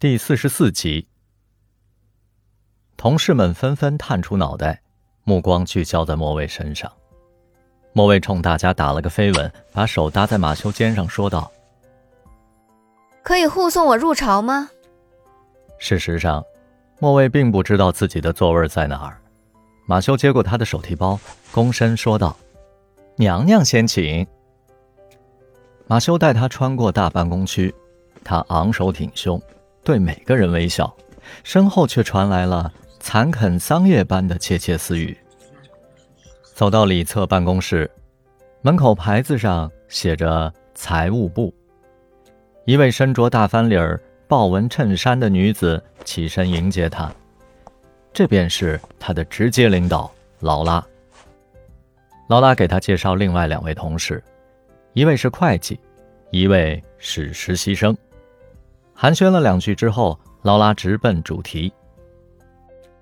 第四十四集，同事们纷纷探出脑袋，目光聚焦在莫卫身上。莫卫冲大家打了个飞吻，把手搭在马修肩上，说道：“可以护送我入朝吗？”事实上，莫卫并不知道自己的座位在哪儿。马修接过他的手提包，躬身说道：“娘娘先请。”马修带他穿过大办公区，他昂首挺胸。对每个人微笑，身后却传来了残垦桑叶般的窃窃私语。走到里侧办公室，门口牌子上写着“财务部”。一位身着大翻领豹纹衬衫的女子起身迎接他，这便是他的直接领导劳拉。劳拉给他介绍另外两位同事，一位是会计，一位是实习生。寒暄了两句之后，劳拉直奔主题：“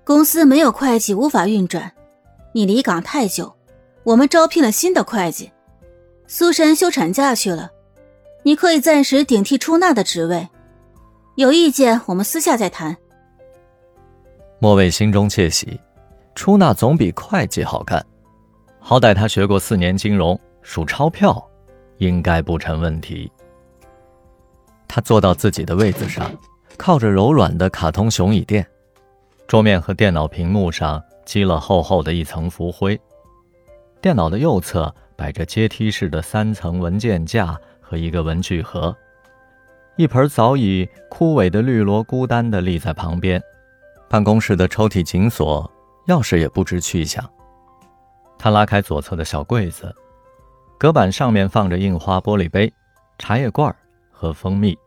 公司没有会计无法运转，你离岗太久，我们招聘了新的会计。苏珊休产假去了，你可以暂时顶替出纳的职位。有意见我们私下再谈。”莫卫心中窃喜，出纳总比会计好干，好歹他学过四年金融，数钞票应该不成问题。他坐到自己的位子上，靠着柔软的卡通熊椅垫，桌面和电脑屏幕上积了厚厚的一层浮灰。电脑的右侧摆着阶梯式的三层文件架和一个文具盒，一盆早已枯萎的绿萝孤单地立在旁边。办公室的抽屉紧锁，钥匙也不知去向。他拉开左侧的小柜子，隔板上面放着印花玻璃杯、茶叶罐和蜂蜜。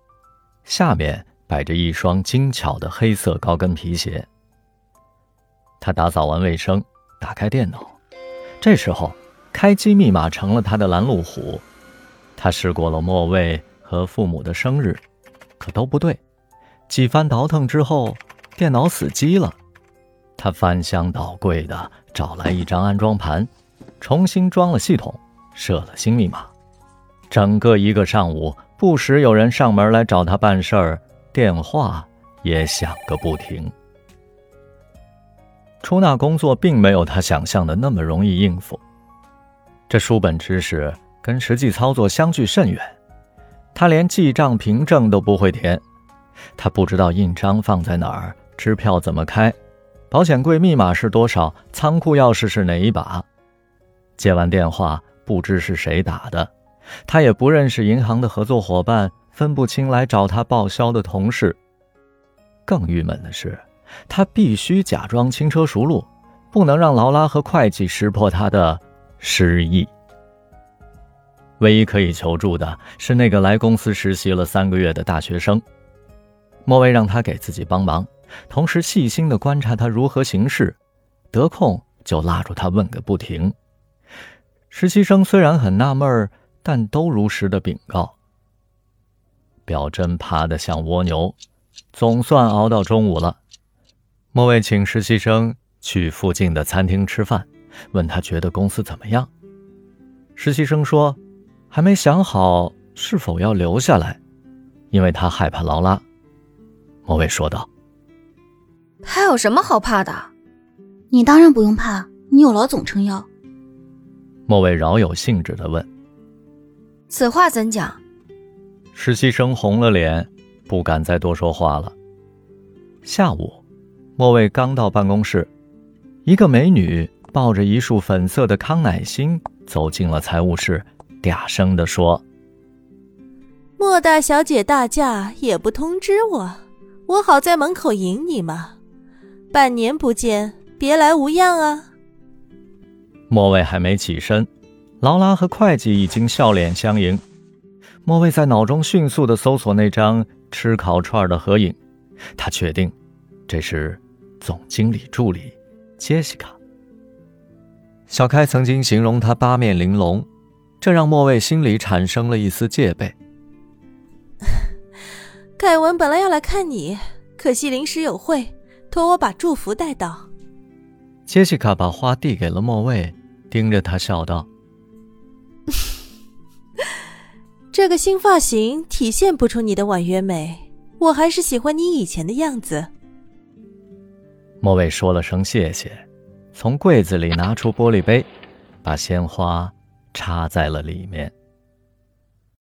下面摆着一双精巧的黑色高跟皮鞋。他打扫完卫生，打开电脑，这时候开机密码成了他的拦路虎。他试过了末位和父母的生日，可都不对。几番倒腾之后，电脑死机了。他翻箱倒柜的找来一张安装盘，重新装了系统，设了新密码。整个一个上午。不时有人上门来找他办事儿，电话也响个不停。出纳工作并没有他想象的那么容易应付，这书本知识跟实际操作相距甚远。他连记账凭证都不会填，他不知道印章放在哪儿，支票怎么开，保险柜密码是多少，仓库钥匙是哪一把。接完电话，不知是谁打的。他也不认识银行的合作伙伴，分不清来找他报销的同事。更郁闷的是，他必须假装轻车熟路，不能让劳拉和会计识破他的失忆。唯一可以求助的是那个来公司实习了三个月的大学生。莫威让他给自己帮忙，同时细心地观察他如何行事，得空就拉住他问个不停。实习生虽然很纳闷儿。但都如实的禀告。表真怕得像蜗牛，总算熬到中午了。莫卫请实习生去附近的餐厅吃饭，问他觉得公司怎么样。实习生说，还没想好是否要留下来，因为他害怕劳拉。莫卫说道：“他有什么好怕的？你当然不用怕，你有老总撑腰。”莫卫饶有兴致的问。此话怎讲？实习生红了脸，不敢再多说话了。下午，莫卫刚到办公室，一个美女抱着一束粉色的康乃馨走进了财务室，嗲声地说：“莫大小姐大驾也不通知我，我好在门口迎你嘛。半年不见，别来无恙啊。”莫卫还没起身。劳拉和会计已经笑脸相迎，莫卫在脑中迅速地搜索那张吃烤串的合影，他确定这是总经理助理杰西卡。小开曾经形容他八面玲珑，这让莫卫心里产生了一丝戒备。凯文本来要来看你，可惜临时有会，托我把祝福带到。杰西卡把花递给了莫卫，盯着他笑道。这个新发型体现不出你的婉约美，我还是喜欢你以前的样子。莫伟说了声谢谢，从柜子里拿出玻璃杯，把鲜花插在了里面。